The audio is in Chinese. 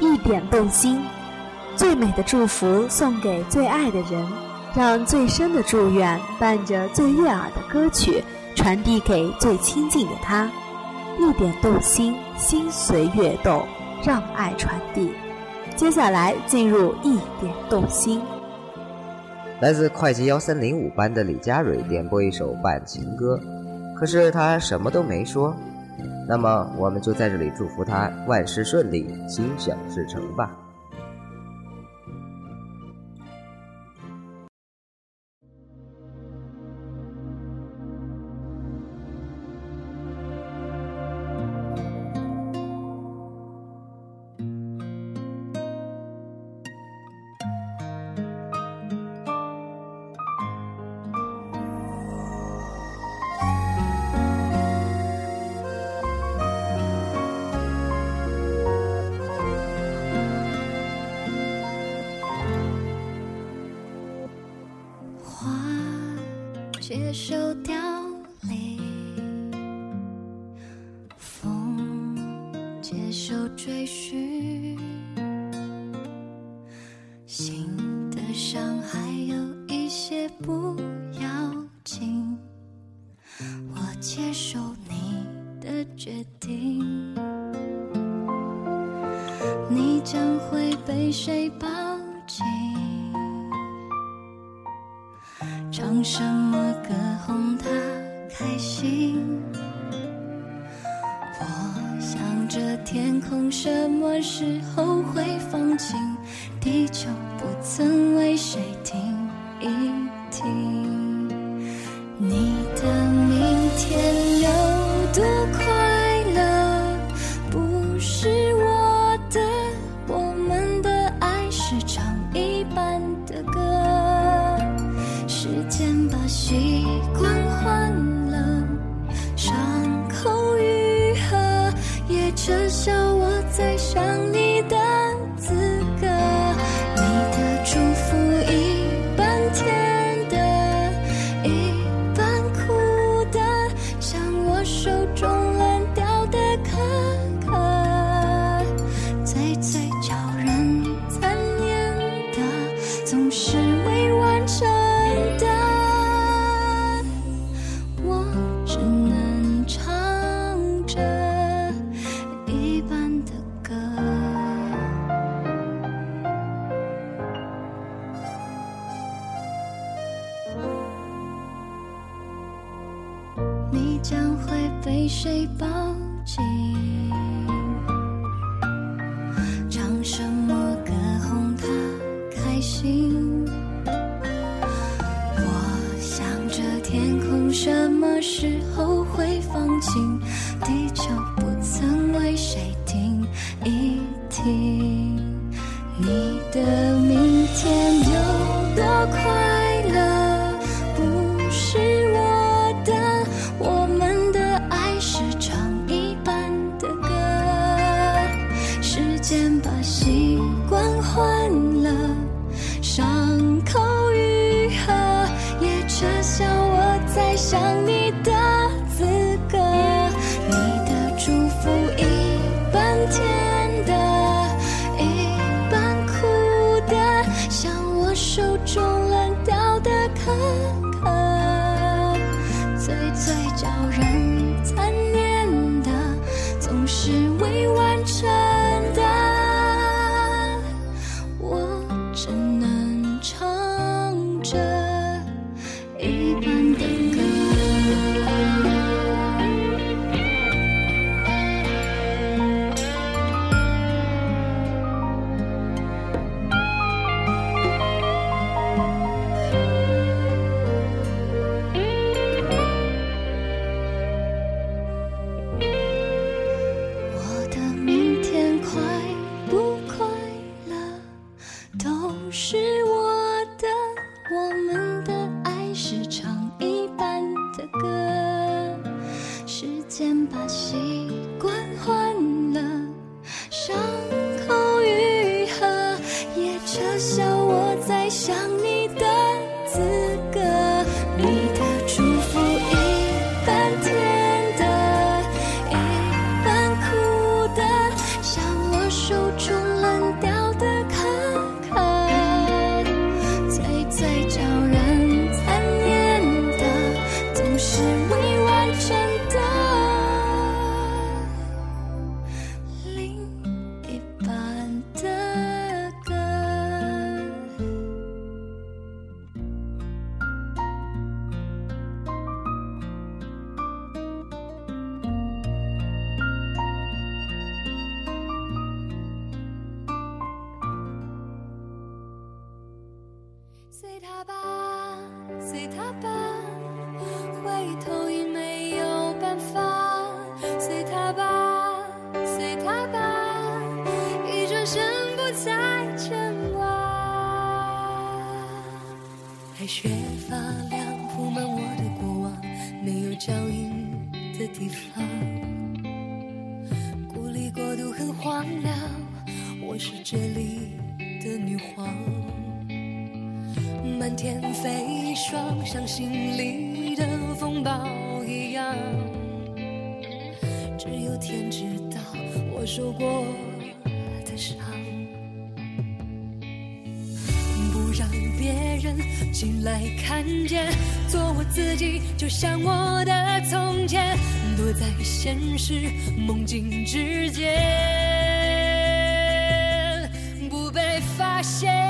一点动心，最美的祝福送给最爱的人，让最深的祝愿伴着最悦耳的歌曲传递给最亲近的他。一点动心，心随悦动，让爱传递。接下来进入一点动心。来自会计幺三零五班的李佳蕊点播一首半情歌，可是他什么都没说。那么，我们就在这里祝福他万事顺利，心想事成吧。接受凋零，风接受追寻，心的伤还有一些不要紧，我接受你的决定，你将会被谁抱紧？唱什么这天空什么时候会放晴，地球不曾为谁停一停。将会被谁抱紧？唱什么歌哄他开心？我想着天空什么时先把习惯换了，伤口愈合也撤销。我在想你的资格，你的祝福一半甜的，一半苦的，像我手中。唱着一半间把心。随他吧，随他吧回头已没有办法，随他吧，随他吧，一转身不再牵挂。白雪发亮，铺满我的过往，没有脚印的地方。孤立国度很荒凉，我是这里的女皇。满天飞霜，像心里的风暴一样。只有天知道我受过的伤。不让别人进来看见，做我自己，就像我的从前，躲在现实梦境之间，不被发现。